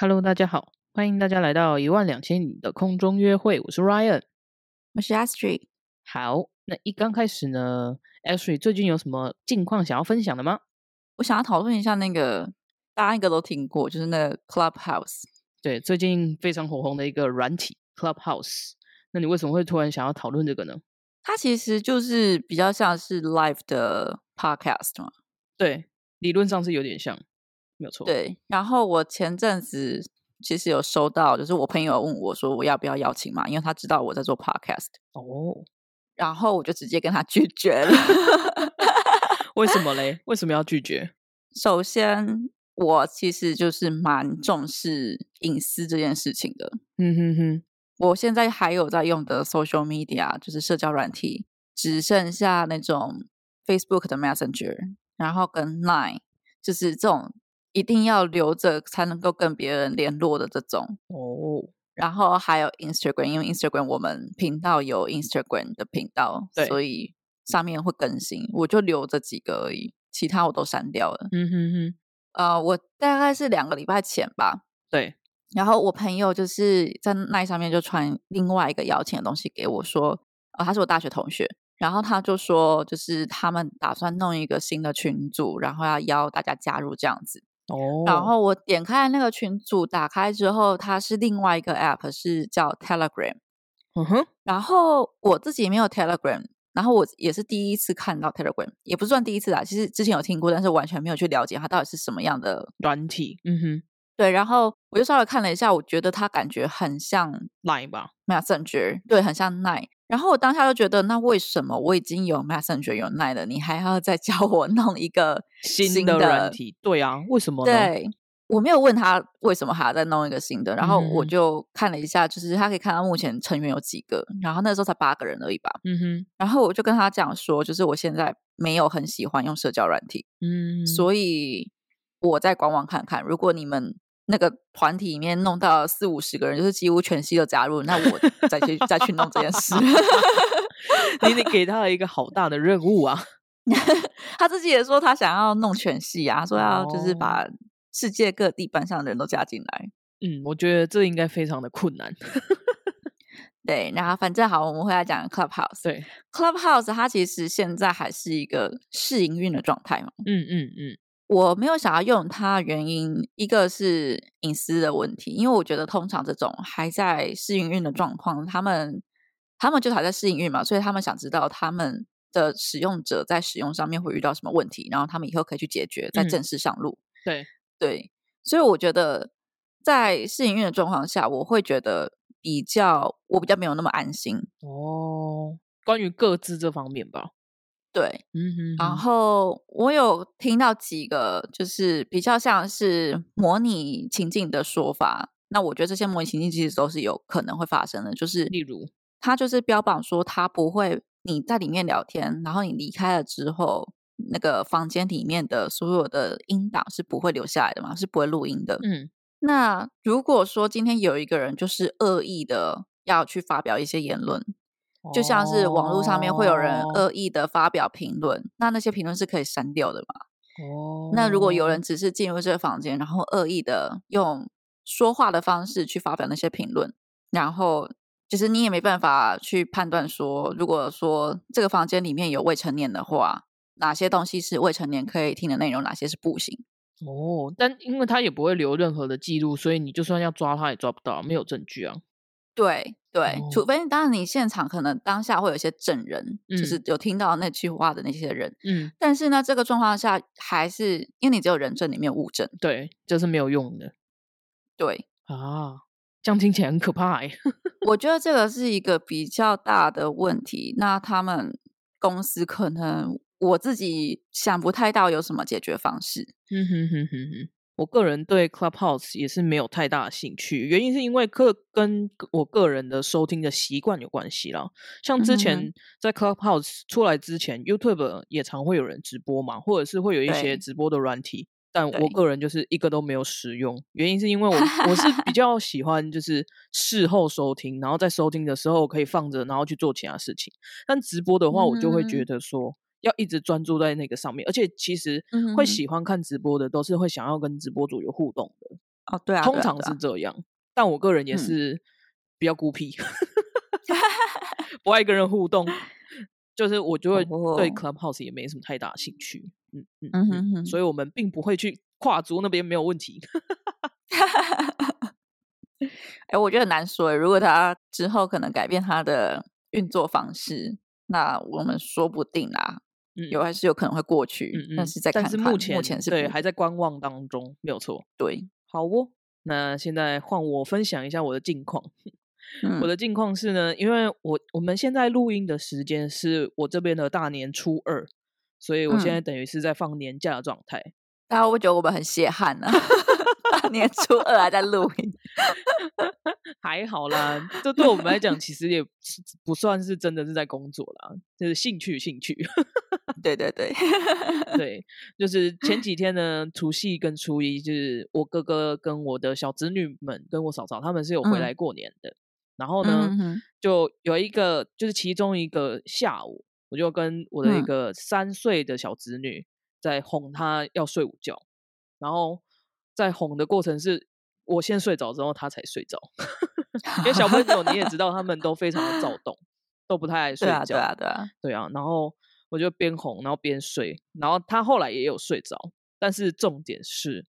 Hello，大家好，欢迎大家来到一万两千里的空中约会，我是 Ryan，我是 Astrid。好，那一刚开始呢，Astrid 最近有什么近况想要分享的吗？我想要讨论一下那个大家应该都听过，就是那个 Clubhouse。对，最近非常火红的一个软体 Clubhouse。那你为什么会突然想要讨论这个呢？它其实就是比较像是 Live 的 Podcast 嘛。对，理论上是有点像，没有错。对，然后我前阵子其实有收到，就是我朋友问我说我要不要邀请嘛，因为他知道我在做 Podcast。哦，然后我就直接跟他拒绝了。为什么嘞？为什么要拒绝？首先，我其实就是蛮重视隐私这件事情的。嗯哼哼，我现在还有在用的 social media 就是社交软体，只剩下那种 Facebook 的 Messenger，然后跟 Line，就是这种一定要留着才能够跟别人联络的这种。哦，然后还有 Instagram，因为 Instagram 我们频道有 Instagram 的频道，所以上面会更新，我就留这几个而已，其他我都删掉了。嗯哼哼，呃，我大概是两个礼拜前吧，对，然后我朋友就是在那上面就传另外一个邀请的东西给我说，呃，他是我大学同学，然后他就说，就是他们打算弄一个新的群组，然后要邀大家加入这样子。哦，然后我点开那个群组，打开之后，它是另外一个 app，是叫 Telegram。嗯哼，然后我自己没有 Telegram，然后我也是第一次看到 Telegram，也不算第一次啦，其实之前有听过，但是完全没有去了解它到底是什么样的。软体，嗯哼。对，然后我就稍微看了一下，我觉得它感觉很像，Line 吧，Messenger，对，很像 Line。然后我当下就觉得，那为什么我已经有 Messenger 有 Line 了，你还要再教我弄一个新的软？体，对啊，为什么呢？对，我没有问他为什么还要再弄一个新的，然后我嗯就看了一下，就是他可以看到目前成员有几个，然后那时候才八个人而已吧。嗯哼，然后我就跟他讲说，就是我现在没有很喜欢用社交软体，嗯，所以我在官网看看，如果你们那个团体里面弄到四五十个人，就是几乎全系都加入，那我再去再去弄这件事。你得给他一个好大的任务啊！他自己也说他想要弄全系啊，说要就是哦把世界各地班上的人都加进来。嗯，我觉得这应该非常的困难。对，然后反正好，我们回来讲 Clubhouse。对，Clubhouse 它其实现在还是一个试营运的状态嘛。嗯嗯嗯，我没有想要用它的原因，一个是隐私的问题，因为我觉得通常这种还在试营运的状况，他们他们就还在试营运嘛，所以他们想知道他们的使用者在使用上面会遇到什么问题，然后他们以后可以去解决，在嗯正式上路。对，对，所以我觉得在试营运的状况下，我会觉得比较我比较没有那么安心。哦，关于各自这方面吧。对，嗯哼然哼，后我有听到几个就是比较像是模拟情境的说法，那我觉得这些模拟情境其实都是有可能会发生的，就是例如，他就是标榜说他不会你在里面聊天，然后你离开了之后，那个房间里面的所有的音档是不会留下来的嘛，是不会录音的。嗯。那如果说今天有一个人就是恶意的要去发表一些言论，就像是网络上面会有人哦恶意的发表评论，那那些评论是可以删掉的嘛？哦，那如果有人只是进入这个房间，然后恶意的用说话的方式去发表那些评论，然后就是你也没办法去判断说，如果说这个房间里面有未成年的话，哪些东西是未成年可以听的内容，哪些是不行？哦，但因为他也不会留任何的记录，所以你就算要抓他也抓不到，没有证据啊。对对，哦除非当然你现场可能当下会有一些证人，就是有听到那句话的那些人，嗯，但是呢，这个状况下还是因为你只有人证，你没有物证。对，就是没有用的对，啊。这样听起来很可怕哎。我觉得这个是一个比较大的问题。那他们公司可能我自己想不太到有什么解决方式。嗯哼哼哼哼，我个人对 Clubhouse 也是没有太大的兴趣，原因是因为个跟我个人的收听的习惯有关系啦。像之前在 Clubhouse 出来之前，YouTube 也常会有人直播嘛，或者是会有一些直播的软体，但我对个人就是一个都没有使用。原因是因为我我是比较喜欢就是事后收听，然后在收听的时候可以放着，然后去做其他事情。但直播的话，我就会觉嗯得说。要一直专注在那个上面，而且其实会喜欢看直播的，都是会想要跟直播主有互动的。哦，对啊，通常是这样。但我个人也是比较孤僻，不爱跟人互动，就是我就会对 Clubhouse 也没什么太大兴趣。嗯嗯嗯，所以我们并不会去跨足那边没有问题。哎，我觉得很难说。如果他之后可能改变他的运作方式，那我们说不定啦。有还是有可能会过去，但是在但是目前目前是对还在观望当中，没有错。对，好哦。那现在换我分享一下我的近况。我的近况是呢，因为我我们现在录音的时间是我这边的大年初二，所以我现在等于是在放年假的状态。大家会觉得我们很血汗呢？大年初二还在录音，还好啦。这对我们来讲，其实也不算是真的是在工作啦，就是兴趣兴趣。对对对 对，就是前几天呢，除夕跟初一，就是我哥哥跟我的小侄女们跟我嫂嫂他们是有回来过年的。然后呢，就有一个，就是其中一个下午，我就跟我的一个三岁的小侄女在哄他要睡午觉，然后在哄的过程是我先睡着之后，他才睡着。因为小朋友你也知道，他们都非常的躁动，都不太爱睡觉。对啊，对啊，对啊。然后我就边哄，然后边睡，然后他后来也有睡着，但是重点是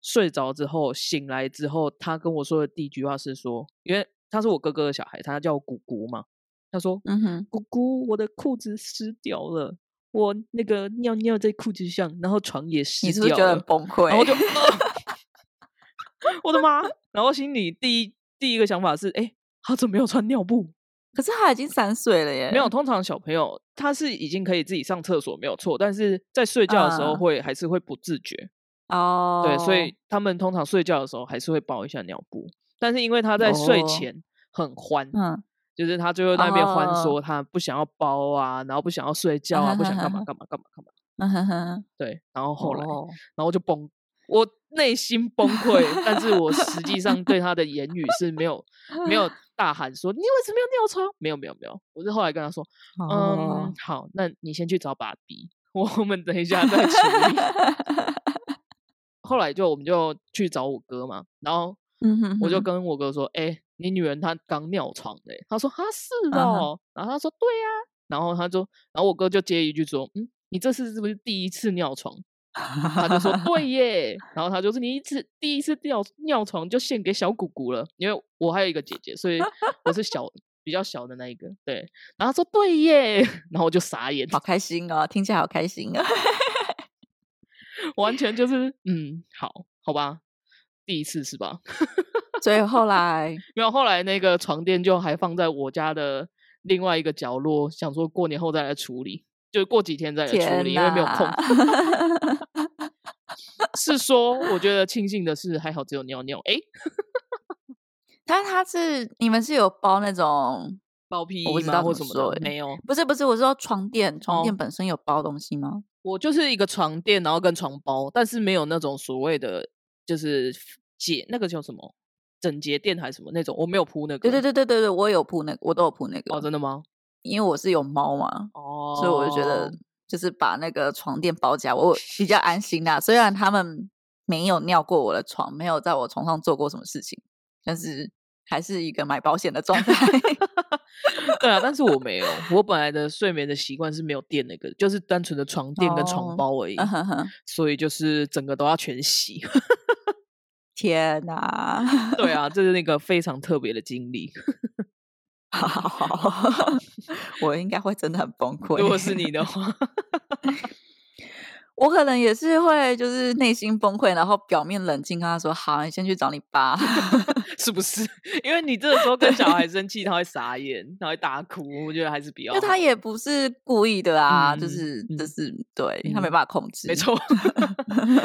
睡着之后醒来之后，他跟我说的第一句话是说，因为。他是我哥哥的小孩，他叫姑姑嘛。他说：“嗯哼，姑姑，我的裤子湿掉了，我那个尿尿在裤子上，然后床也湿掉了。”你是觉得崩溃？然后就，我的妈！然后心里第一第一个想法是：哎，他怎么没有穿尿布？可是他已经三岁了耶。没有，通常小朋友他是已经可以自己上厕所，没有错。但是在睡觉的时候会还是会不自觉哦。对，所以他们通常睡觉的时候还是会包一下尿布。但是因为他在睡前很欢，嗯，就是他最后那边欢说他不想要包啊，然后不想要睡觉啊，不想干嘛干嘛干嘛干嘛，对，然后后来，然后就崩，我内心崩溃，但是我实际上对他的言语是没有没有 大喊说你为什么要尿床？没有没有没有，我是后来跟他说，嗯，好，那你先去找爸比，我们等一下再处理。后来就我们就去找我哥嘛，然后。我就跟我哥说：“哎，你女人她刚尿床的。”他说：“啊，是哦。”然后他说：“对呀。”然后他就，然后我哥就接一句说：“嗯，你这次是不是第一次尿床？”他就说：“对耶。”然后他就是你一次第一次尿尿床就献给小姑姑了，因为我还有一个姐姐，所以我是小比较小的那一个。对，然后说：“对耶。”然后我就傻眼，好开心哦，听起来好开心啊！完全就是嗯，好好吧。第一次是吧？所以后来没有，后来那个床垫就还放在我家的另外一个角落，想说过年后再来处理，就过几天再来处理，因为没有空。是说，我觉得庆幸的是，还好只有尿尿。哎，但他是你们是有包那种包皮衣吗或什么的，没有？不是不是，我是说床垫，床垫本身有包东西吗？我就是一个床垫，然后跟床包，但是没有那种所谓的。就是解那个叫什么整洁垫还是什么那种，我没有铺那个。对对对对对对，我有铺那个，我都有铺那个。哦，真的吗？因为我是有猫嘛，哦，所以我就觉得就是把那个床垫包起来，我比较安心啦。虽然他们没有尿过我的床，没有在我床上做过什么事情，但是还是一个买保险的状态。对啊，但是我没有，我本来的睡眠的习惯是没有垫那个，就是单纯的床垫跟床包而已，所以就是整个都要全洗。天哪！对啊，这是那个非常特别的经历。我应该会真的很崩溃。如果是你的话。我可能也是会，就是内心崩溃，然后表面冷静，跟他说：“好，你先去找你爸，是不是？因为你这个时候跟小孩生气，他会傻眼，他会大哭。我觉得还是比较……因为他也不是故意的啊，就是就是对他没办法控制，没错，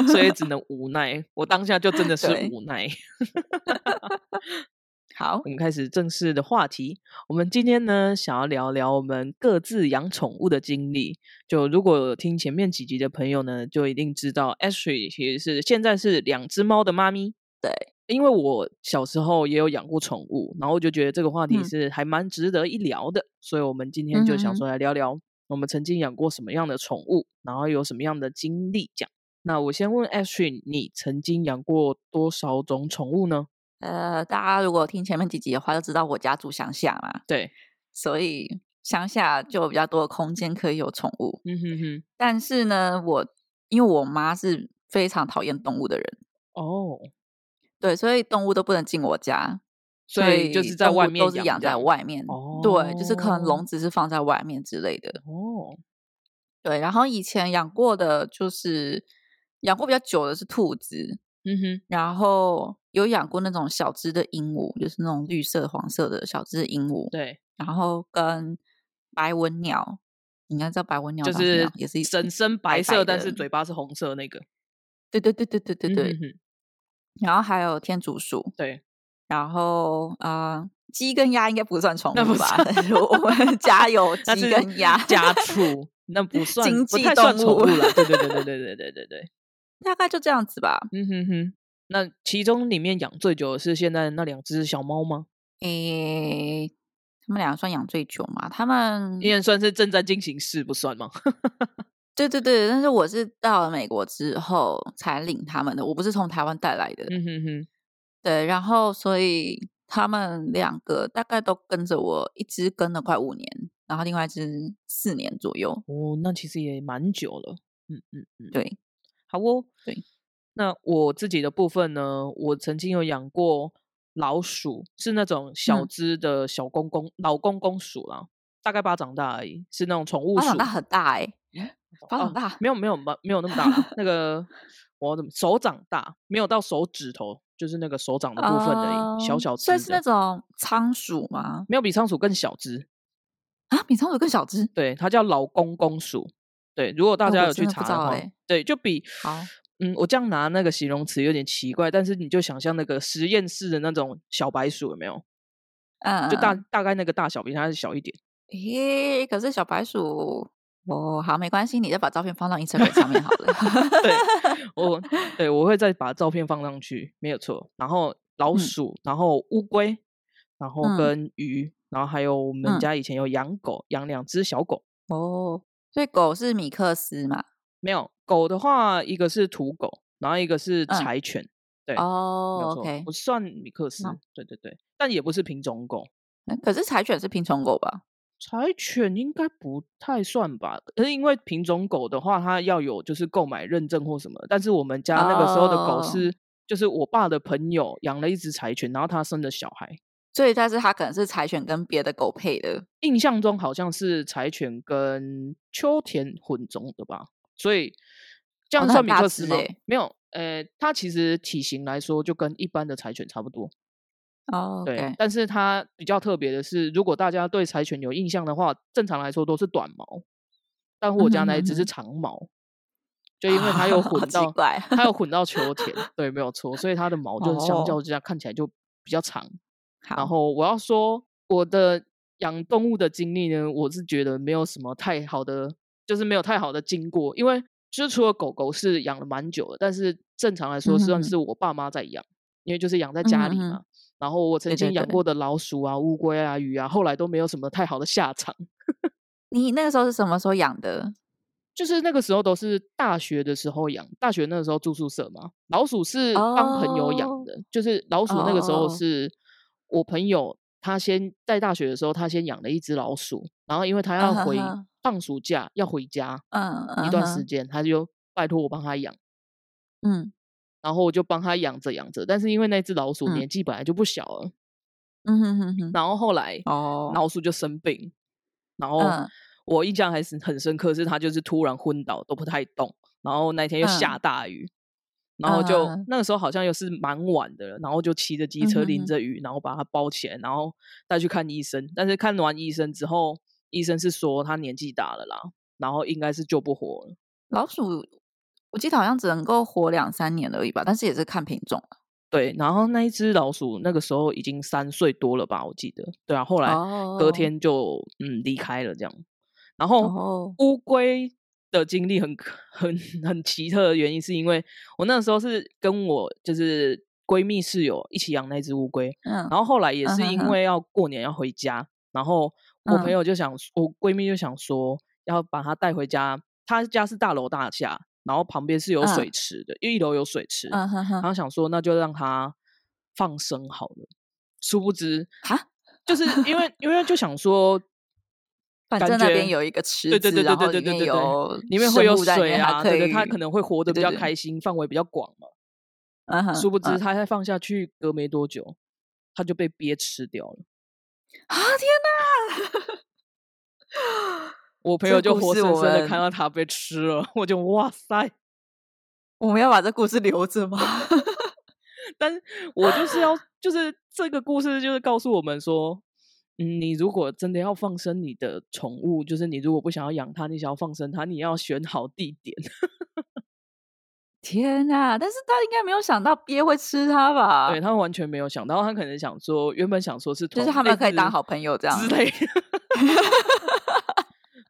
所以只 能无奈。我当下就真的是无奈。好，我们开始正式的话题。我们今天呢，想要聊聊我们各自养宠物的经历。就如果听前面几集的朋友呢，就一定知道 Ashley 其实是现在是两只猫的妈咪。对，因为我小时候也有养过宠物，然后我就觉得这个话题是还蛮值得一聊的，所以我们今天就想说来聊聊我们曾经养过什么样的宠物，然后有什么样的经历。这样，那我先问 Ashley，你曾经养过多少种宠物呢？呃，大家如果听前面几集的话，就知道我家住乡下嘛。对，所以乡下就有比较多的空间可以有宠物。嗯哼哼。但是呢，我因为我妈是非常讨厌动物的人。哦。对，所以动物都不能进我家。所以就是在外面都是养在外面。哦。对，就是可能笼子是放在外面之类的。哦。对，然后以前养过的就是养过比较久的是兔子。嗯哼。然后。有养过那种小只的鹦鹉，就是那种绿色、黄色的小只鹦鹉。对，然后跟白文鸟，你应该知道白文鸟就是也是身身白色，但是嘴巴是红色那个。对对对对对对对。然后还有天竺鼠。对。然后啊，鸡跟鸭应该不算宠物吧？我们 家有鸡跟鸭，家畜那不算，经济动物了。对对对对对对对对对。大概就这样子吧。嗯哼哼。那其中里面养最久的是现在那两只小猫吗？诶，他们两个算养最久吗？他们应该算是正在进行式，不算吗？对对对，但是我是到了美国之后才领他们的，我不是从台湾带来的。嗯哼哼。对，然后所以他们两个大概都跟着我，一只跟了快五年，然后另外一只四年左右。哦，那其实也蛮久了。嗯嗯嗯，对，好哦，对。那我自己的部分呢？我曾经有养过老鼠，是那种小只的小公公、老公公鼠啦，大概巴掌大而已，是那种宠物鼠。巴掌大很大哎，巴掌大？没有没有没没有那么大，那个我怎么手掌大？没有到手指头，就是那个手掌的部分的小小只。所以是那种仓鼠吗？没有比仓鼠更小只啊？比仓鼠更小只？对，它叫老公公鼠。对，如果大家有去查的话，对，就比好。嗯，我这样拿那个形容词有点奇怪，但是你就想象那个实验室的那种小白鼠有没有？嗯，就大大概那个大小比它小一点。咦，可是小白鼠哦，好没关系，你再把照片放到 Instagram 上面好了。对，我对我会再把照片放上去，没有错。然后老鼠，然后乌龟，然后跟鱼，然后还有我们家以前有养狗，养两只小狗。哦，所以狗是米克斯嘛？没有。狗的话，一个是土狗，然后一个是柴犬，对，哦，OK，不算米克斯，对对对，但也不是品种狗，可是柴犬是品种狗吧？柴犬应该不太算吧？可是因为品种狗的话，它要有就是购买认证或什么，但是我们家那个时候的狗是，就是我爸的朋友养了一只柴犬，然后他生的小孩，所以但是他可能是柴犬跟别的狗配的，印象中好像是柴犬跟秋田混种的吧，所以。这样算米克斯吗？没有，呃，它其实体型来说就跟一般的柴犬差不多。哦，对，但是它比较特别的是，如果大家对柴犬有印象的话，正常来说都是短毛，但我家那一只是长毛，就因为它有混到，它有混到秋田，对，没有错，所以它的毛就相较之下看起来就比较长。然后我要说我的养动物的经历呢，我是觉得没有什么太好的，就是没有太好的经过，因为。就是除了狗狗是养了蛮久的，但是正常来说算是我爸妈在养，因为就是养在家里嘛。然后我曾经养过的老鼠啊、乌龟啊、鱼啊，后来都没有什么太好的下场。你那个时候是什么时候养的？就是那个时候都是大学的时候养，大学那个时候住宿舍嘛。老鼠是帮朋友养的，就是老鼠那个时候是我朋友，他先在大学的时候他先养了一只老鼠，然后因为他要回。放暑假要回家，嗯，一段时间，他就拜托我帮他养，嗯，然后我就帮他养着养着，但是因为那只老鼠年纪本来就不小了，嗯哼哼哼，然后后来哦，老鼠就生病，然后我印象还是很深刻，是它就是突然昏倒都不太动，然后那天又下大雨，然后就那个时候好像又是蛮晚的了，然后就骑着机车淋着雨，然后把它包起来，然后带去看医生，但是看完医生之后。医生是说他年纪大了啦，然后应该是救不活了。老鼠，我记得好像只能够活两三年而已吧，但是也是看品种对，然后那一只老鼠那个时候已经三岁多了吧，我记得。对啊，后来隔天就嗯离开了这样。然后乌龟的经历很很很奇特的原因，是因为我那个时候是跟我就是闺蜜室友一起养那只乌龟，嗯，然后后来也是因为要过年要回家，然后。我朋友就想，我闺蜜就想说要把它带回家。她家是大楼大厦，然后旁边是有水池的，因为一楼有水池。然后想说，那就让它放生好了。殊不知哈，就是因为因为就想说，反正那边有一个池，对对对对对对对，有里面会有水啊，对对，它可能会活得比较开心，范围比较广嘛。殊不知它放下去，隔没多久，它就被憋吃掉了。啊天哪！我朋友就活生生的看到它被吃了，我就哇塞！我们要把这故事留着吗？但是我就是要，就是这个故事就是告诉我们说，嗯，你如果真的要放生你的宠物，就是你如果不想要养它，你想要放生它，你要选好地点。天呐！但是他应该没有想到鳖会吃它吧？对他完全没有想到，他可能想说，原本想说是，就是他们可以当好朋友这样之类。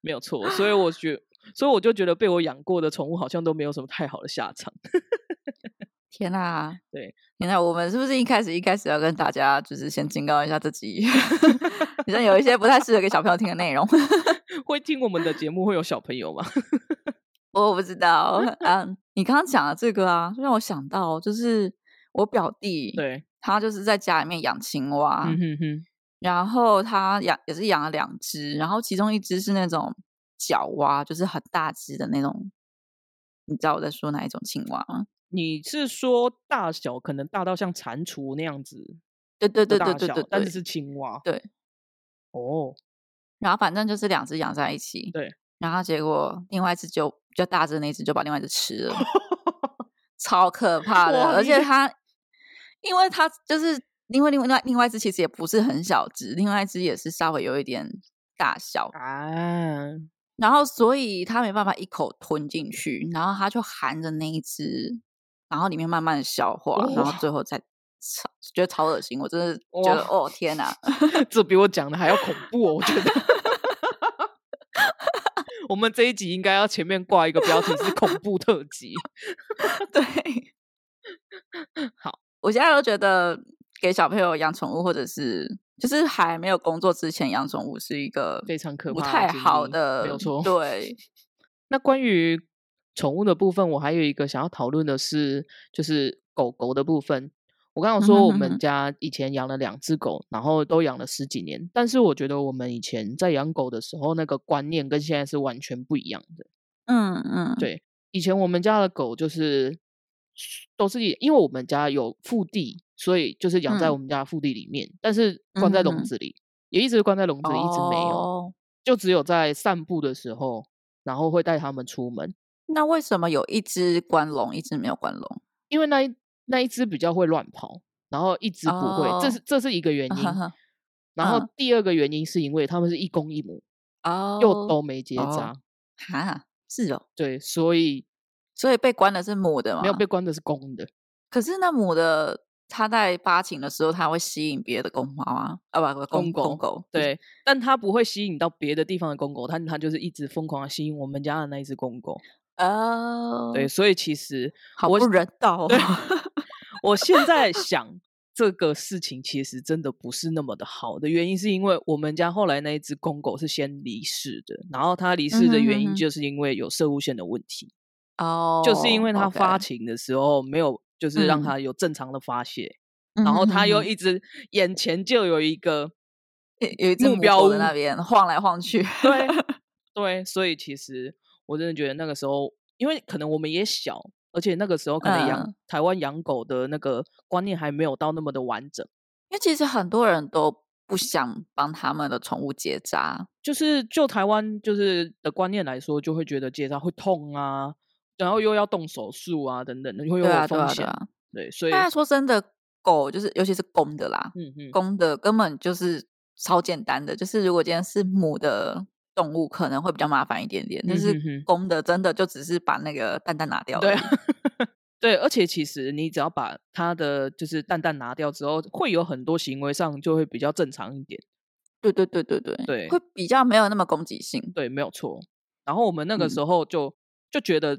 没有错，所以我觉，所以我就觉得被我养过的宠物好像都没有什么太好的下场。天呐！对，天呐，我们是不是一开始一开始要跟大家就是先警告一下自己，好像有一些不太适合给小朋友听的内容。会听我们的节目会有小朋友吗？我不知道。嗯，你刚刚讲的这个啊，让我想到就是我表弟，对，他就是在家里面养青蛙，然后他养也是养了两只，然后其中一只是那种角蛙，就是很大只的那种。你知道我在说哪一种青蛙吗？你是说大小可能大到像蟾蜍那样子？对对对对对对，但是是青蛙。对，哦，然后反正就是两只养在一起。对，然后结果另外一只就比较大只那只就把另外一只吃了，超可怕的。而且它，因为它就是因为另外另外一只其实也不是很小只，另外一只也是稍微有一点大小啊。然后，所以它没办法一口吞进去，然后它就含着那一只，然后里面慢慢的消化，然后最后再超觉得超恶心，我真的觉得哦天哪，这比我讲的还要恐怖哦！我觉得，我们这一集应该要前面挂一个标题是恐怖特辑。对，好，我现在都觉得给小朋友养宠物或者是。就是还没有工作之前养宠物是一个非常可怕、不太好的，没有错。对。那关于宠物的部分，我还有一个想要讨论的是，就是狗狗的部分。我刚刚说我们家以前养了两只狗，然后都养了十几年，但是我觉得我们以前在养狗的时候，那个观念跟现在是完全不一样的。嗯嗯，对。以前我们家的狗就是都是因为我们家有腹地。所以就是养在我们家腹地里面，但是关在笼子里，也一直关在笼子里，一直没有，就只有在散步的时候，然后会带他们出门。那为什么有一只关笼，一只没有关笼？因为那一那一只比较会乱跑，然后一只不会，这是这是一个原因。然后第二个原因是因为他们是一公一母，哦，又都没结扎。哈，是哦，对，所以所以被关的是母的吗？没有被关的是公的。可是那母的。它在发情的时候，它会吸引别的公猫啊，啊不，公公狗，对，但它不会吸引到别的地方的公狗，它它就是一直疯狂的吸引我们家的那一只公狗。哦，对，所以其实好不人道。我现在想这个事情其实真的不是那么的好的原因，是因为我们家后来那一只公狗是先离世的，然后它离世的原因就是因为有射物线的问题。哦，就是因为它发情的时候没有。就是让他有正常的发泄，然后他又一直眼前就有一个有目标在那边晃来晃去，对 对，所以其实我真的觉得那个时候，因为可能我们也小，而且那个时候可能养台湾养狗的那个观念还没有到那么的完整，因为其实很多人都不想帮他们的宠物结扎，就是就台湾就是的观念来说，就会觉得结扎会痛啊。然后又要动手术啊，等等的，会有风险。对，所以大家说真的，狗就是尤其是公的啦，嗯嗯，公的根本就是超简单的，就是如果今天是母的动物，可能会比较麻烦一点点。但是公的真的就只是把那个蛋蛋拿掉。对，对，而且其实你只要把它的就是蛋蛋拿掉之后，会有很多行为上就会比较正常一点。对对对对对对，会比较没有那么攻击性。对，没有错。然后我们那个时候就就觉得。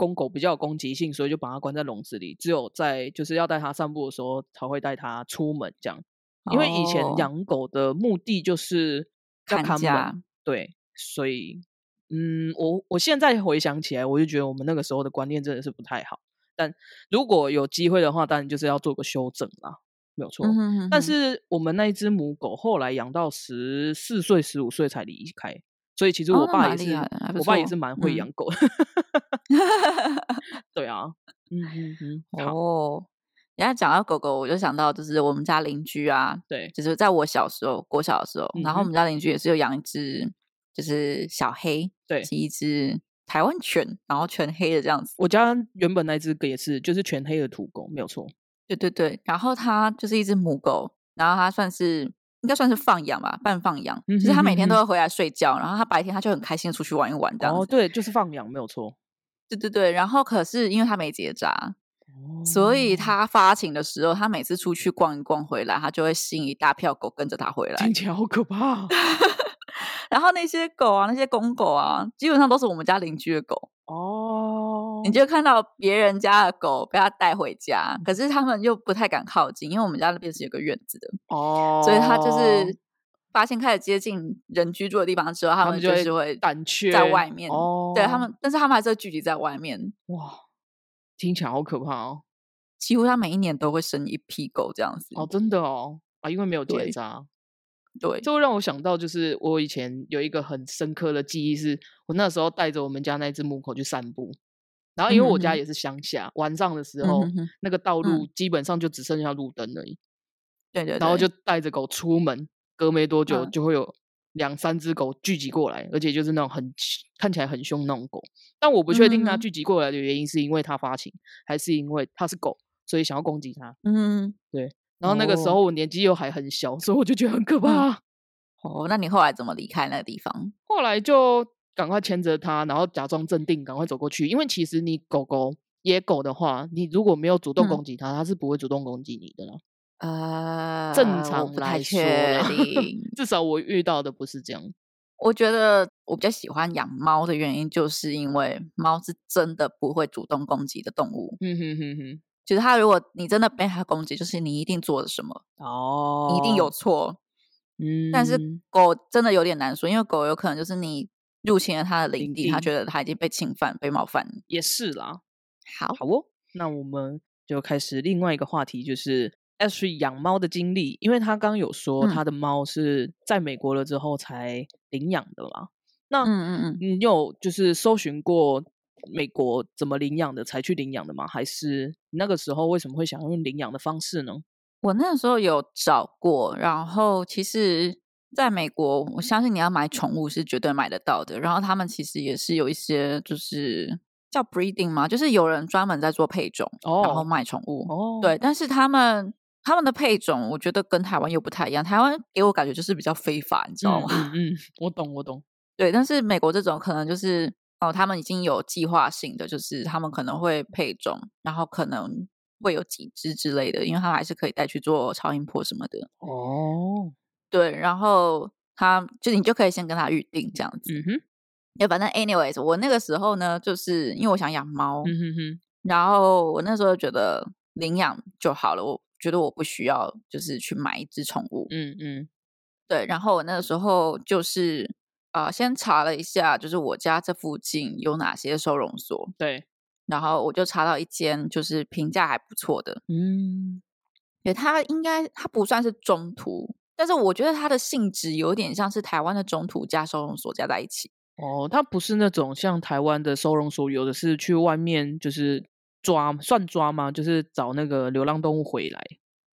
公狗比较有攻击性，所以就把它关在笼子里。只有在就是要带它散步的时候，才会带它出门这样。因为以前养狗的目的就是看家，对，所以嗯，我我现在回想起来，我就觉得我们那个时候的观念真的是不太好。但如果有机会的话，当然就是要做个修正啦，没有错。但是我们那一只母狗后来养到十四岁、十五岁才离开，所以其实我爸也是，我爸也是蛮会养狗。对啊，嗯嗯嗯，哦。人家讲到狗狗，我就想到就是我们家邻居啊，对，就是在我小时候，国小的时候，然后我们家邻居也是有养一只，就是小黑，对，是一只台湾犬，然后全黑的这样子。我家原本那只也是，就是全黑的土狗，没有错。对对对，然后它就是一只母狗，然后它算是应该算是放养吧，半放养，就是他每天都会回来睡觉，然后他白天他就很开心的出去玩一玩这样。哦，对，就是放养，没有错。对对对，然后可是因为他没结扎。所以他发情的时候，他每次出去逛一逛回来，他就会吸引一大票狗跟着他回来，听起来好可怕。然后那些狗啊，那些公狗啊，基本上都是我们家邻居的狗哦。你就看到别人家的狗被他带回家，可是他们又不太敢靠近，因为我们家那边是有个院子的哦。所以他就是发现开始接近人居住的地方之后，他们就是会胆怯在外面哦。对他们，但是他们还是会聚集在外面哇。听起来好可怕哦！几乎他每一年都会生一批狗这样子哦，真的哦啊，因为没有结扎，对，这会让我想到，就是我以前有一个很深刻的记忆，是我那时候带着我们家那只母狗去散步，然后因为我家也是乡下，晚上的时候那个道路基本上就只剩下路灯而已，对对，然后就带着狗出门，隔没多久就会有。两三只狗聚集过来，而且就是那种很看起来很凶那种狗，但我不确定它聚集过来的原因是因为它发情，还是因为它是狗，所以想要攻击它。嗯，对。然后那个时候我年纪又还很小，所以我就觉得很可怕。哦，那你后来怎么离开那个地方？后来就赶快牵着它，然后假装镇定，赶快走过去。因为其实你狗狗野狗的话，你如果没有主动攻击它，它是不会主动攻击你的啦。呃，正常来说，至少我遇到的不是这样。我觉得我比较喜欢养猫的原因，就是因为猫是真的不会主动攻击的动物。嗯哼哼哼，就是它，如果你真的被它攻击，就是你一定做了什么哦，你一定有错。嗯，但是狗真的有点难说，因为狗有可能就是你入侵了他的领地，他觉得他已经被侵犯、被冒犯。也是啦。好，好哦，那我们就开始另外一个话题，就是。Ashley 养猫的经历，因为他刚刚有说他的猫是在美国了之后才领养的嘛。那嗯嗯嗯，你有就是搜寻过美国怎么领养的才去领养的吗？还是那个时候为什么会想用领养的方式呢？我那时候有找过，然后其实在美国，我相信你要买宠物是绝对买得到的。然后他们其实也是有一些就是叫 breeding 嘛，就是有人专门在做配种，然后卖宠物。哦，对，但是他们。他们的配种，我觉得跟台湾又不太一样。台湾给我感觉就是比较非法，你知道吗？嗯，我懂，我懂。对，但是美国这种可能就是哦，他们已经有计划性的，就是他们可能会配种，然后可能会有几只之类的，因为他还是可以带去做超音波什么的。哦，对，然后他就你就可以先跟他预定这样子。嗯哼。也反正 anyways，我那个时候呢，就是因为我想养猫，嗯哼哼，然后我那时候觉得领养就好了，我。觉得我不需要，就是去买一只宠物。嗯嗯，对。然后我那个时候就是啊，先查了一下，就是我家这附近有哪些收容所。对。然后我就查到一间，就是评价还不错的。嗯。对，它应该它不算是中途，但是我觉得它的性质有点像是台湾的中途加收容所加在一起。哦，它不是那种像台湾的收容所，有的是去外面就是。抓算抓吗？就是找那个流浪动物回来。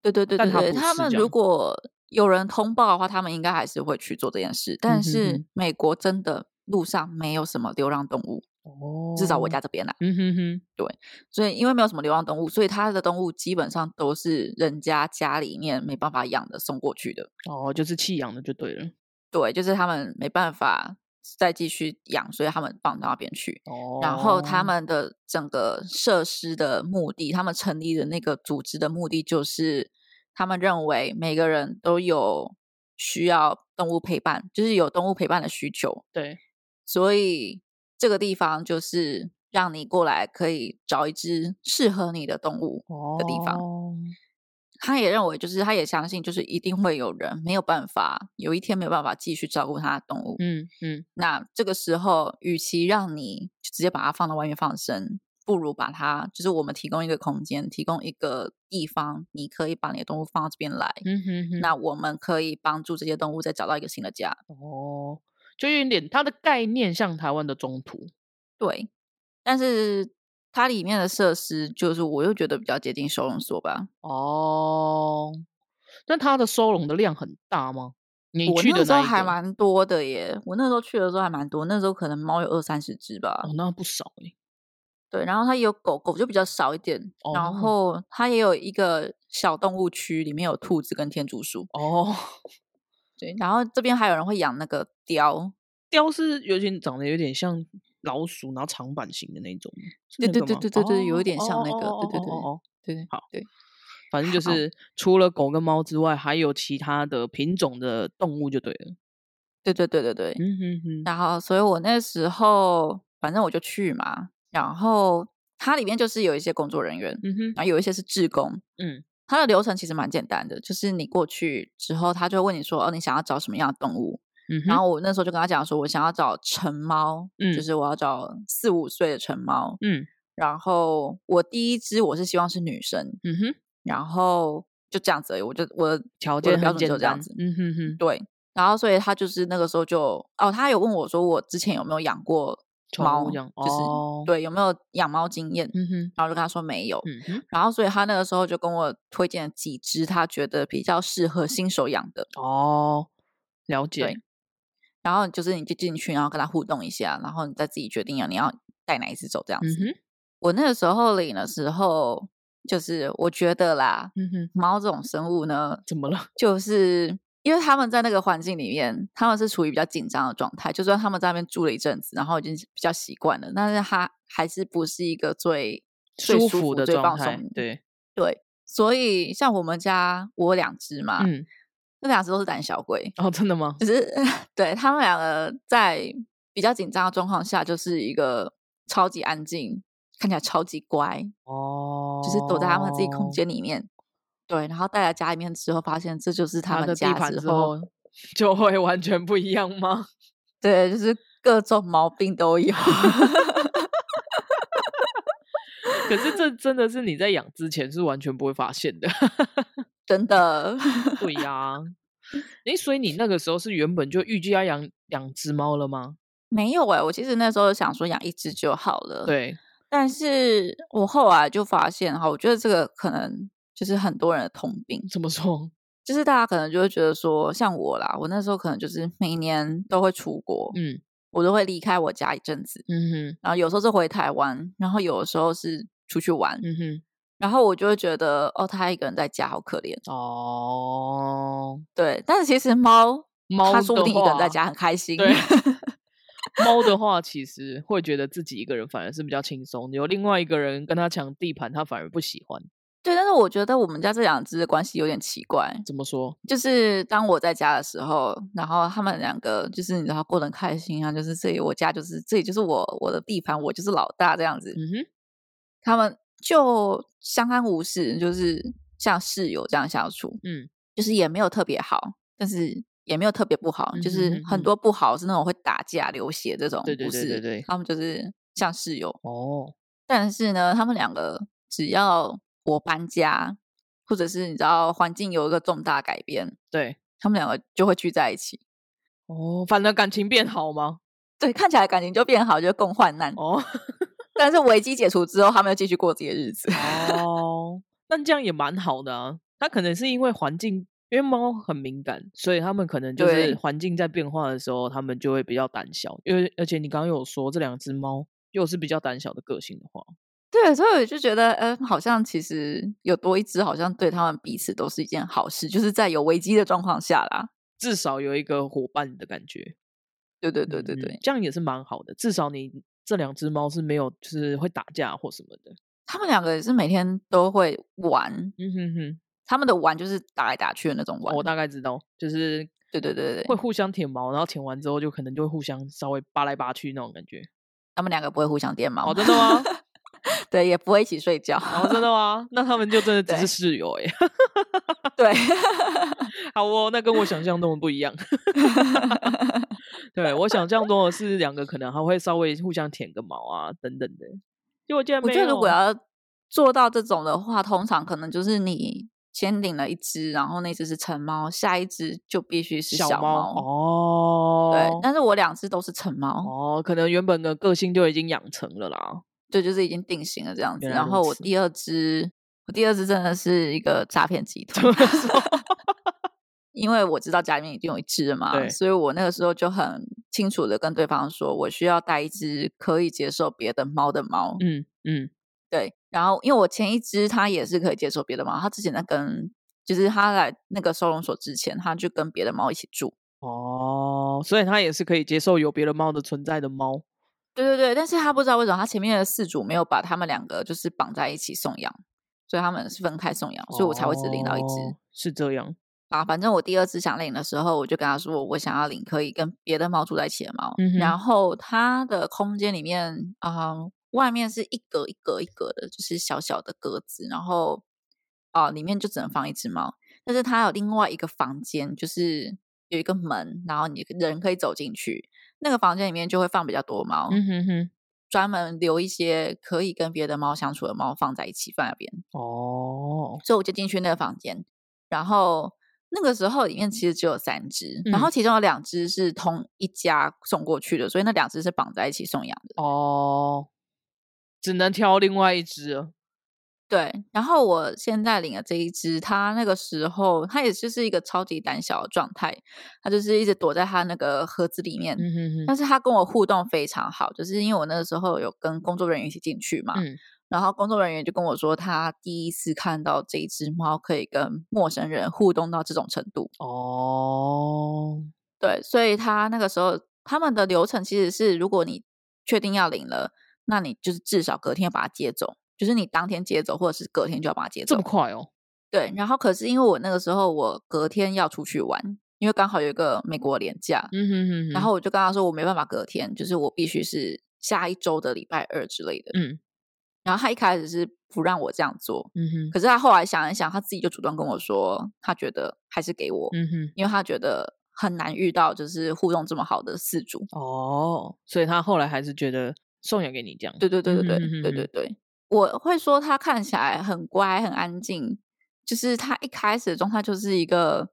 对对对对对，他们如果有人通报的话，他们应该还是会去做这件事。但是美国真的路上没有什么流浪动物哦，至少我家这边啦。嗯哼哼，对，所以因为没有什么流浪动物，所以他的动物基本上都是人家家里面没办法养的送过去的。哦，就是弃养的就对了。对，就是他们没办法。再继续养，所以他们放到那边去。哦。然后他们的整个设施的目的，他们成立的那个组织的目的，就是他们认为每个人都有需要动物陪伴，就是有动物陪伴的需求。对。所以这个地方就是让你过来，可以找一只适合你的动物的地方。哦。他也认为，就是他也相信，就是一定会有人没有办法，有一天没有办法继续照顾他的动物。嗯嗯，那这个时候，与其让你直接把它放到外面放生，不如把它，就是我们提供一个空间，提供一个地方，你可以把你的动物放到这边来。嗯哼哼，那我们可以帮助这些动物再找到一个新的家。哦，就有点它的概念像台湾的中途。对，但是。它里面的设施，就是我又觉得比较接近收容所吧。哦，那它的收容的量很大吗？你去的时候还蛮多的耶。我那时候去的时候还蛮多，那时候可能猫有二三十只吧。哦，那不少哎。对，然后它有狗狗就比较少一点。然后它也有一个小动物区，里面有兔子跟天竺鼠。哦，对，然后这边还有人会养那个雕，雕是有点长得有点像。老鼠，然后长板型的那种，对对对对？对对，有一点像那个，对对对对对，好对，反正。就是除了狗跟猫之外，还有其他的品种的动物就对了，对对对对对，嗯哼哼。然后，所以我那时候反正我就去嘛，然后它里面就是有一些工作人员，嗯哼，然。后有一些是志工，嗯，它的流程其实蛮简单的，就是你过去之后，他就问你说，哦，你想要找什么样的动物？然后我那时候就跟他讲说，我想要找成猫，嗯，就是我要找四五岁的成猫，嗯，然后我第一只我是希望是女生，嗯哼，然后就这样子，我就我的条件标准就这样子，嗯哼哼，对，然后所以他就是那个时候就哦，他有问我说我之前有没有养过猫，就是对有没有养猫经验，嗯哼，然后就跟他说没有，嗯哼，然后所以他那个时候就跟我推荐了几只他觉得比较适合新手养的，哦，了解。然后就是你就进去，然后跟他互动一下，然后你再自己决定要你要带哪一只走这样子。我那个时候领的时候，就是我觉得啦，嗯猫这种生物呢，怎么了？就是因为他们在那个环境里面，他们是处于比较紧张的状态。就算他们在那边住了一阵子，然后已经比较习惯了，但是它还是不是一个最舒服的状态。对对，所以像我们家我两只嘛。那两只都是胆小鬼哦，真的吗？就是 对他们两个在比较紧张的状况下，就是一个超级安静，看起来超级乖哦，就是躲在他们自己空间里面。对，然后带来家里面之后，发现这就是他们家之后，就会完全不一样吗？对，就是各种毛病都有。可是这真的是你在养之前是完全不会发现的。真的，对呀。哎，所以你那个时候是原本就预计要养两只猫了吗？没有哎，我其实那时候想说养一只就好了。对，但是我后来就发现哈，我觉得这个可能就是很多人的通病。怎么说？就是大家可能就会觉得说，像我啦，我那时候可能就是每年都会出国，嗯，我都会离开我家一阵子，嗯哼，然后有时候是回台湾，然后有的时候是出去玩，嗯哼。然后我就会觉得，哦，他一个人在家好可怜哦。对，但是其实猫猫，它说不定一个人在家很开心。对，猫的话，其实会觉得自己一个人反而是比较轻松，有另外一个人跟他抢地盘，他反而不喜欢。对，但是我觉得我们家这两只的关系有点奇怪。怎么说？就是当我在家的时候，然后他们两个就是你知道过得很开心啊，就是这里我家就是这里就是我我的地盘，我就是老大这样子。嗯哼，他们。就相安无事，就是像室友这样相处，嗯，就是也没有特别好，但是也没有特别不好，就是很多不好是那种会打架流血这种，对对对对对，他们就是像室友。哦，但是呢，他们两个只要我搬家，或者是你知道环境有一个重大改变，对。他们两个就会聚在一起，哦，反正感情变好吗？对，看起来感情就变好，就共患难哦。但是危机解除之后，他们又继续过自己的日子。哦，那这样也蛮好的啊。它可能是因为环境，因为猫很敏感，所以他们可能就是环境在变化的时候，他们就会比较胆小。因为而且你刚刚有说这两只猫又是比较胆小的个性的话，对，所以我就觉得，呃，好像其实有多一只，好像对他们彼此都是一件好事，就是在有危机的状况下啦，至少有一个伙伴的感觉。对对对对对，这样也是蛮好的，至少你。这两只猫是没有，就是会打架或什么的。他们两个也是每天都会玩，嗯哼哼。他们的玩就是打来打去的那种玩。我大概知道，就是对对对对，会互相舔毛，然后舔完之后就可能就会互相稍微扒来扒去那种感觉。他们两个不会互相舔毛，真的吗？对，也不会一起睡觉。哦，真的吗？那他们就真的只是室友哎。对，好哦，那跟我想象中的不一样。对我想象中的是两个可能还会稍微互相舔个毛啊等等的。就我觉得，我觉得如果要做到这种的话，通常可能就是你先领了一只，然后那只是成猫，下一只就必须是小猫哦。对，但是我两只都是成猫哦，可能原本的个性就已经养成了啦。对，就是已经定型了这样子。然后我第二只，我第二只真的是一个诈骗集团，因为我知道家里面已经有一只了嘛，所以我那个时候就很清楚的跟对方说，我需要带一只可以接受别的猫的猫。嗯嗯，对。然后因为我前一只它也是可以接受别的猫，它之前在跟，就是它来那个收容所之前，它就跟别的猫一起住。哦，所以它也是可以接受有别的猫的存在的猫。对对对，但是他不知道为什么他前面的四主没有把他们两个就是绑在一起送养，所以他们是分开送养，所以我才会只领到一只。是这样啊，反正我第二只想领的时候，我就跟他说，我想要领可以跟别的猫住在一起的猫。然后它的空间里面啊，外面是一格一格一格的，就是小小的格子，然后啊，里面就只能放一只猫。但是它有另外一个房间，就是有一个门，然后你人可以走进去。那个房间里面就会放比较多猫，嗯哼哼，专门留一些可以跟别的猫相处的猫放在一起放那边。哦，所以我就进去那个房间，然后那个时候里面其实只有三只，然后其中有两只是同一家送过去的，所以那两只是绑在一起送养的。哦，只能挑另外一只。对，然后我现在领的这一只，它那个时候它也就是一个超级胆小的状态，它就是一直躲在它那个盒子里面。但是它跟我互动非常好，就是因为我那个时候有跟工作人员一起进去嘛，然后工作人员就跟我说，他第一次看到这一只猫可以跟陌生人互动到这种程度。哦，对，所以他那个时候他们的流程其实是，如果你确定要领了，那你就是至少隔天要把它接走。就是你当天接走，或者是隔天就要把它接走，这么快哦？对。然后可是因为我那个时候我隔天要出去玩，因为刚好有一个美国年假，嗯哼哼。然后我就跟他说我没办法隔天，就是我必须是下一周的礼拜二之类的。嗯。然后他一开始是不让我这样做，嗯哼。可是他后来想一想，他自己就主动跟我说，他觉得还是给我，嗯哼，因为他觉得很难遇到就是互动这么好的饲主。哦，所以他后来还是觉得送养给你这样。对对对对对对对对。我会说他看起来很乖很安静，就是他一开始的状态就是一个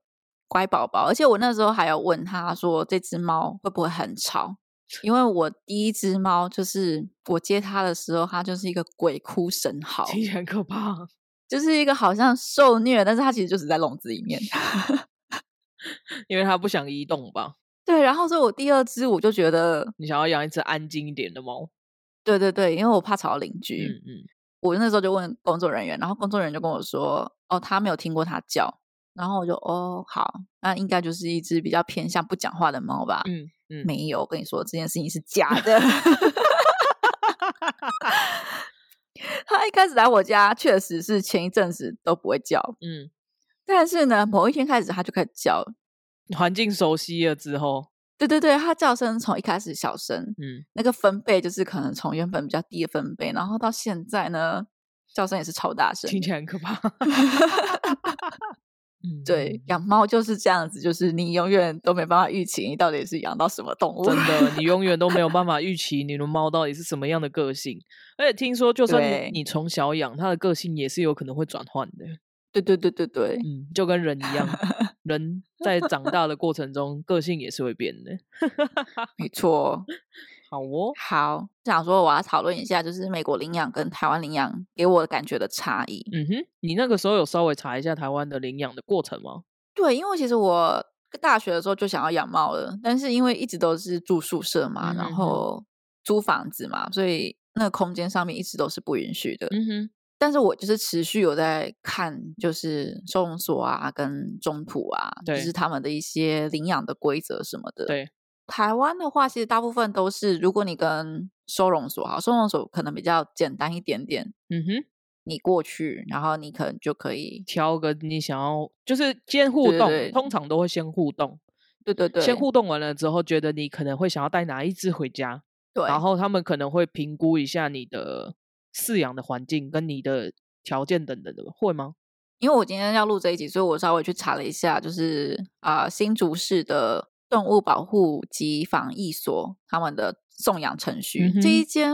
乖宝宝，而且我那时候还有问他说这只猫会不会很吵，因为我第一只猫就是我接它的时候，它就是一个鬼哭神嚎，很可怕，就是一个好像受虐，但是它其实就是在笼子里面，因为它不想移动吧？对，然后所以我第二只我就觉得你想要养一只安静一点的猫。对对对，因为我怕吵到邻居。嗯嗯，我那时候就问工作人员，然后工作人员就跟我说：“哦，他没有听过它叫。”然后我就：“哦，好，那应该就是一只比较偏向不讲话的猫吧？”嗯嗯，没有，我跟你说这件事情是假的。他一开始来我家，确实是前一阵子都不会叫。嗯，但是呢，某一天开始他就开始叫，环境熟悉了之后。对对对，它叫声从一开始小声，嗯，那个分贝就是可能从原本比较低的分贝，然后到现在呢，叫声也是超大声，听起来很可怕。嗯，对，养猫就是这样子，就是你永远都没办法预期你到底是养到什么动物，真的，你永远都没有办法预期你的猫到底是什么样的个性。而且听说，就算你从小养，它的个性也是有可能会转换的。对对对对对，嗯，就跟人一样，人 在长大的过程中，个性也是会变的。没错，好哦，好，想说我要讨论一下，就是美国领养跟台湾领养给我的感觉的差异。嗯哼，你那个时候有稍微查一下台湾的领养的过程吗？对，因为其实我大学的时候就想要养猫了，但是因为一直都是住宿舍嘛，然后租房子嘛，所以那个空间上面一直都是不允许的。嗯哼。但是我就是持续有在看，就是收容所啊，跟中途啊，就是他们的一些领养的规则什么的。对，台湾的话，其实大部分都是，如果你跟收容所哈，收容所可能比较简单一点点。嗯哼，你过去，然后你可能就可以挑个你想要，就是先互动，通常都会先互动。对对对，先互动完了之后，觉得你可能会想要带哪一只回家，对，然后他们可能会评估一下你的。饲养的环境跟你的条件等等的会吗？因为我今天要录这一集，所以我稍微去查了一下，就是啊，新竹市的动物保护及防疫所他们的送养程序，这一间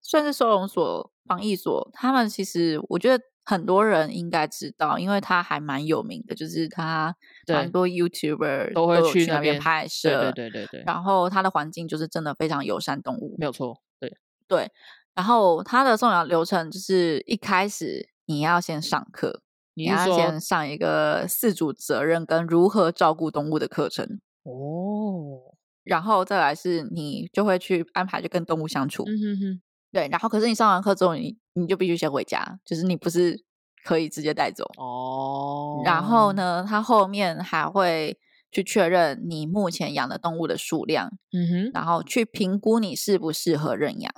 算是收容所、防疫所，他们其实我觉得很多人应该知道，因为他还蛮有名的，就是他蛮多 YouTuber 都会去那边拍摄，对对对对。然后他的环境就是真的非常友善动物，没有错，对对。然后它的送养流程就是一开始你要先上课。你要先上一个饲主责任跟如何照顾动物的课程哦，然后再来是你就会去安排就跟动物相处，嗯哼哼，对，然后可是你上完课之后，你你就必须先回家，就是你不是可以直接带走哦。然后呢，他后面还会去确认你目前养的动物的数量，嗯哼，然后去评估你适不适合认养。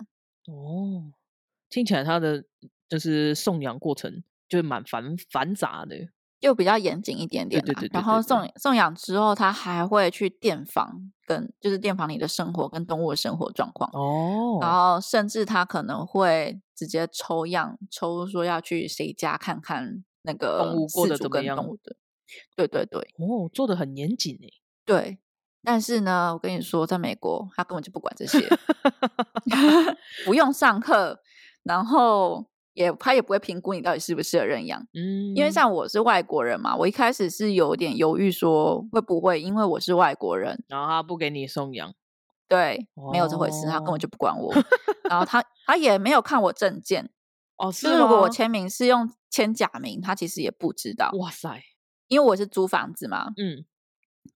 哦，听起来他的就是送养过程。就蛮繁繁杂的，就比较严谨一点点。对对对。然后送送养之后，他还会去电访，跟就是电访你的生活跟动物的生活状况。哦。然后甚至他可能会直接抽样，抽说要去谁家看看那个动物过得怎么样。对对对。哦，做的很严谨诶。对。但是呢，我跟你说，在美国，他根本就不管这些，不用上课，然后。也他也不会评估你到底适不适合认养，嗯，因为像我是外国人嘛，我一开始是有点犹豫，说会不会因为我是外国人，然后他不给你送养，对，没有这回事，他根本就不管我，然后他 他也没有看我证件，哦，是如果我签名是用签假名，他其实也不知道，哇塞，因为我是租房子嘛，嗯，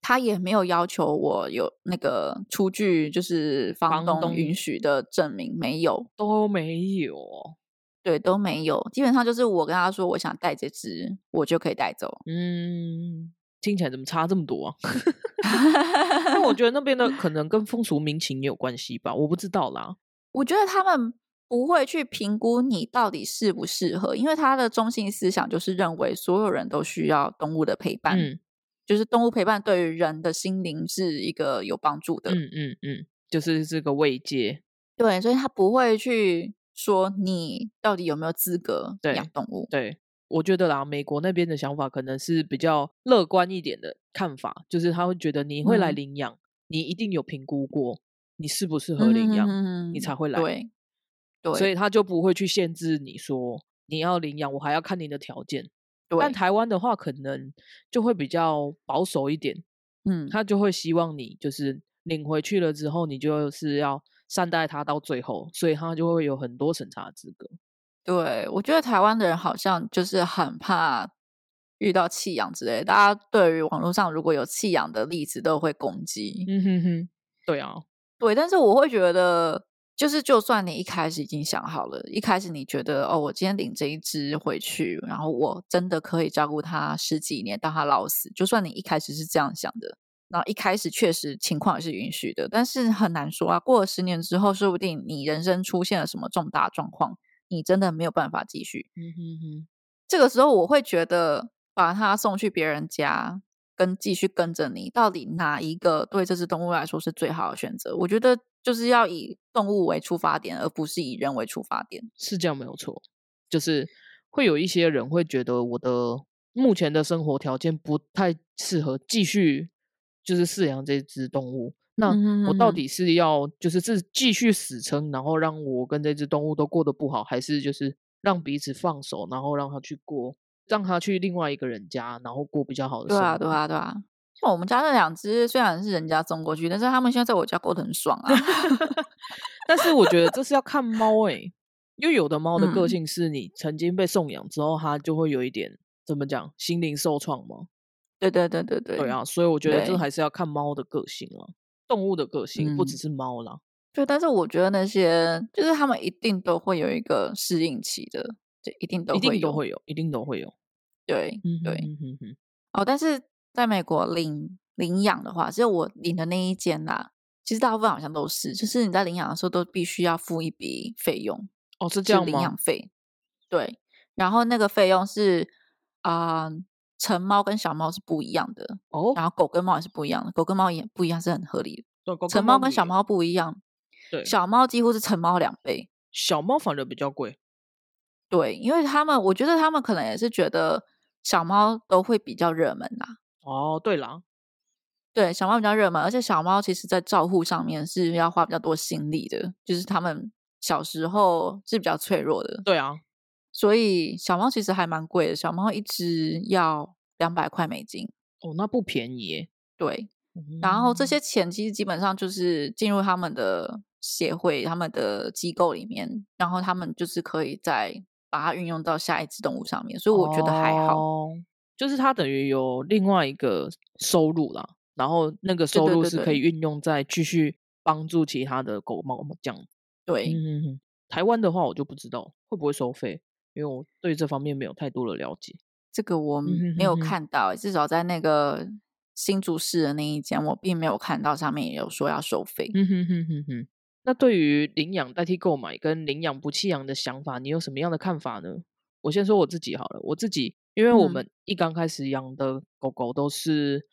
他也没有要求我有那个出具就是房东允许的证明，没有，都没有。对，都没有，基本上就是我跟他说我想带这只，我就可以带走。嗯，听起来怎么差这么多啊？那我觉得 那边的可能跟风俗民情也有关系吧，我不知道啦。我觉得他们不会去评估你到底适不适合，因为他的中心思想就是认为所有人都需要动物的陪伴，嗯，就是动物陪伴对于人的心灵是一个有帮助的。嗯嗯嗯，就是这个慰藉。对，所以他不会去。说你到底有没有资格养动物？对我觉得啦，美国那边的想法可能是比较乐观一点的看法，就是他会觉得你会来领养，你一定有评估过你适不适合领养，你才会来。对，对，所以他就不会去限制你说你要领养，我还要看你的条件。但台湾的话，可能就会比较保守一点，嗯，他就会希望你就是领回去了之后，你就是要。善待他到最后，所以他就会有很多审查资格。对我觉得台湾的人好像就是很怕遇到弃养之类，大家对于网络上如果有弃养的例子都会攻击。嗯哼哼，对啊，对，但是我会觉得，就是就算你一开始已经想好了，一开始你觉得哦，我今天领这一只回去，然后我真的可以照顾它十几年到它老死，就算你一开始是这样想的。然后一开始确实情况也是允许的，但是很难说啊。过了十年之后，说不定你人生出现了什么重大状况，你真的没有办法继续。嗯哼哼。这个时候，我会觉得把它送去别人家，跟继续跟着你，到底哪一个对这只动物来说是最好的选择？我觉得就是要以动物为出发点，而不是以人为出发点。是这样没有错，就是会有一些人会觉得我的目前的生活条件不太适合继续。就是饲养这只动物，那我到底是要就是是继续死撑，然后让我跟这只动物都过得不好，还是就是让彼此放手，然后让他去过，让他去另外一个人家，然后过比较好的生活？对啊，对啊，对啊。像我们家那两只，虽然是人家送过去，但是他们现在在我家过得很爽啊。但是我觉得这是要看猫诶，因为有的猫的个性是你曾经被送养之后，它就会有一点怎么讲，心灵受创吗？对对对对对，对啊，所以我觉得这还是要看猫的个性了，动物的个性不只是猫啦。对，但是我觉得那些就是他们一定都会有一个适应期的，对，一定都一定都会有，一定都会有。对对，哦，但是在美国领领养的话，只有我领的那一间呐，其实大部分好像都是，就是你在领养的时候都必须要付一笔费用。哦，是这样吗？领养费。对，然后那个费用是啊。成猫跟小猫是不一样的哦，然后狗跟猫也是不一样的，狗跟猫也不一样，是很合理的。成猫跟小猫不一样，对，小猫几乎是成猫两倍，小猫反而比较贵。对，因为他们，我觉得他们可能也是觉得小猫都会比较热门啦。哦，对狼，对，小猫比较热门，而且小猫其实在照护上面是要花比较多心力的，就是它们小时候是比较脆弱的。对啊，所以小猫其实还蛮贵的，小猫一只要两百块美金。哦，那不便宜。对，然后这些钱其实基本上就是进入他们的协会、他们的机构里面，然后他们就是可以再把它运用到下一只动物上面，所以我觉得还好。就是它等于有另外一个收入啦，然后那个收入是可以运用在继续帮助其他的狗猫这样。对，台湾的话我就不知道会不会收费，因为我对这方面没有太多的了解。这个我没有看到，至少在那个新竹市的那一间，我并没有看到上面也有说要收费。嗯哼哼哼哼。那对于领养代替购买跟领养不弃养的想法，你有什么样的看法呢？我先说我自己好了，我自己。因为我们一刚开始养的狗狗都是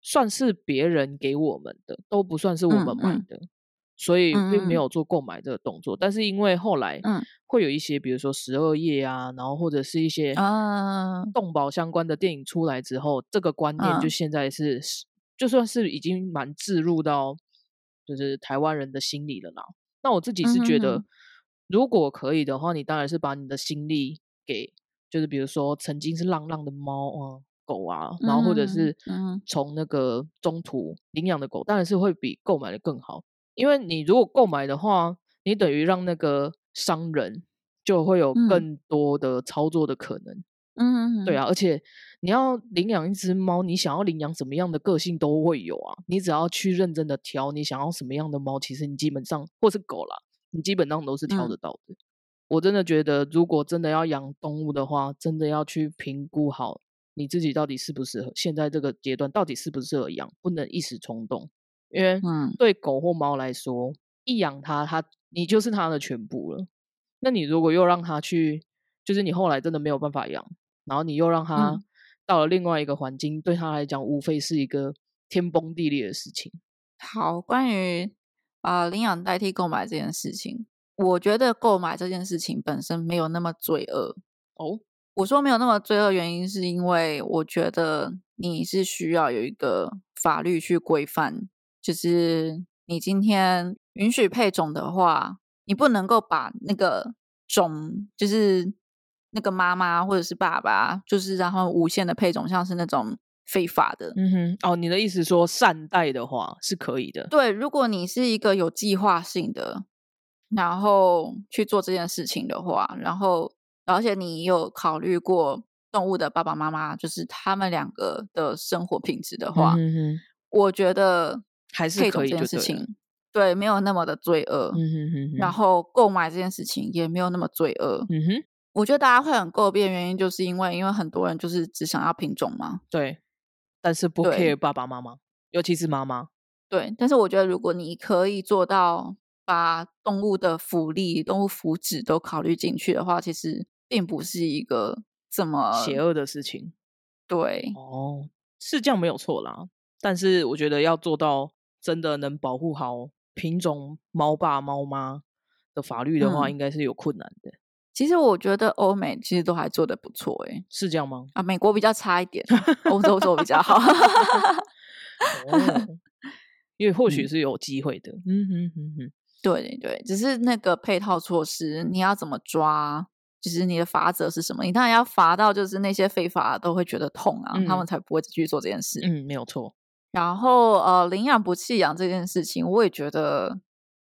算是别人给我们的，都不算是我们买的，所以并没有做购买这个动作。但是因为后来会有一些，比如说十二夜啊，然后或者是一些啊动保相关的电影出来之后，这个观念就现在是就算是已经蛮置入到就是台湾人的心里了啦。那我自己是觉得，如果可以的话，你当然是把你的心力给。就是比如说，曾经是浪浪的猫啊、狗啊，然后或者是从那个中途领养的狗，当然是会比购买的更好。因为你如果购买的话，你等于让那个商人就会有更多的操作的可能。嗯，对啊，而且你要领养一只猫，你想要领养什么样的个性都会有啊。你只要去认真的挑，你想要什么样的猫，其实你基本上或是狗啦，你基本上都是挑得到的。我真的觉得，如果真的要养动物的话，真的要去评估好你自己到底适不适合。现在这个阶段到底适不适合养，不能一时冲动。因为对狗或猫来说，一养它，它你就是它的全部了。那你如果又让它去，就是你后来真的没有办法养，然后你又让它到了另外一个环境，对它来讲，无非是一个天崩地裂的事情。好，关于啊领养代替购买这件事情。我觉得购买这件事情本身没有那么罪恶哦。我说没有那么罪恶，原因是因为我觉得你是需要有一个法律去规范，就是你今天允许配种的话，你不能够把那个种，就是那个妈妈或者是爸爸，就是然后无限的配种，像是那种非法的。嗯哼，哦，你的意思说善待的话是可以的。对，如果你是一个有计划性的。然后去做这件事情的话，然后而且你有考虑过动物的爸爸妈妈，就是他们两个的生活品质的话，我觉得还是可以这件事情，对，没有那么的罪恶。然后购买这件事情也没有那么罪恶。嗯哼，我觉得大家会很诟病，原因就是因为因为很多人就是只想要品种嘛，对，但是不 care 爸爸妈妈，尤其是妈妈。对，但是我觉得如果你可以做到。把动物的福利、动物福祉都考虑进去的话，其实并不是一个这么邪恶的事情。对，哦，是这样没有错啦。但是我觉得要做到真的能保护好品种猫爸猫妈的法律的话，应该是有困难的。其实我觉得欧美其实都还做的不错，哎，是这样吗？啊，美国比较差一点，欧洲做比较好。因为或许是有机会的。嗯哼哼哼。对对，只是那个配套措施，你要怎么抓？就是你的法则是什么？你当然要罚到，就是那些非法都会觉得痛啊，他们才不会继续做这件事。嗯，没有错。然后呃，领养不弃养这件事情，我也觉得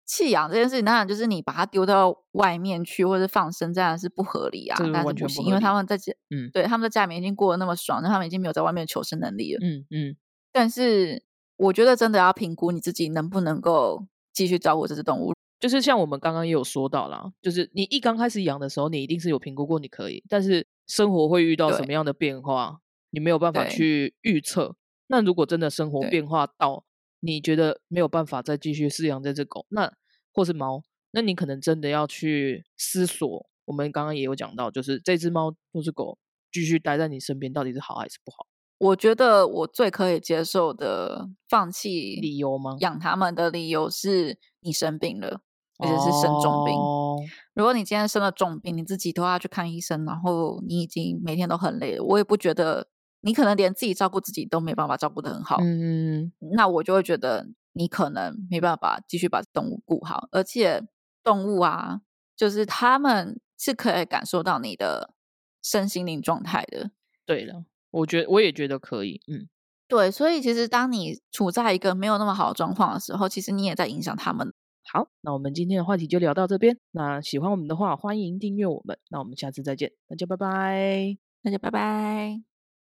弃养这件事情，当然就是你把它丢到外面去，或者放生，这样是不合理啊。但是不行，因为他们在家，嗯，对，他们在家里面已经过得那么爽，那他们已经没有在外面求生能力了。嗯嗯。但是我觉得真的要评估你自己能不能够。继续照顾这只动物，就是像我们刚刚也有说到啦，就是你一刚开始养的时候，你一定是有评估过你可以，但是生活会遇到什么样的变化，你没有办法去预测。那如果真的生活变化到你觉得没有办法再继续饲养这只狗，那或是猫，那你可能真的要去思索。我们刚刚也有讲到，就是这只猫或是狗继续待在你身边，到底是好还是不好？我觉得我最可以接受的放弃理由吗？养他们的理由是你生病了，而且是生重病。哦。如果你今天生了重病，你自己都要去看医生，然后你已经每天都很累了，我也不觉得你可能连自己照顾自己都没办法照顾的很好。嗯，那我就会觉得你可能没办法继续把动物顾好，而且动物啊，就是他们是可以感受到你的身心灵状态的。对了，我觉得我也觉得可以，嗯。对，所以其实当你处在一个没有那么好的状况的时候，其实你也在影响他们。好，那我们今天的话题就聊到这边。那喜欢我们的话，欢迎订阅我们。那我们下次再见，大家拜拜，大家拜拜。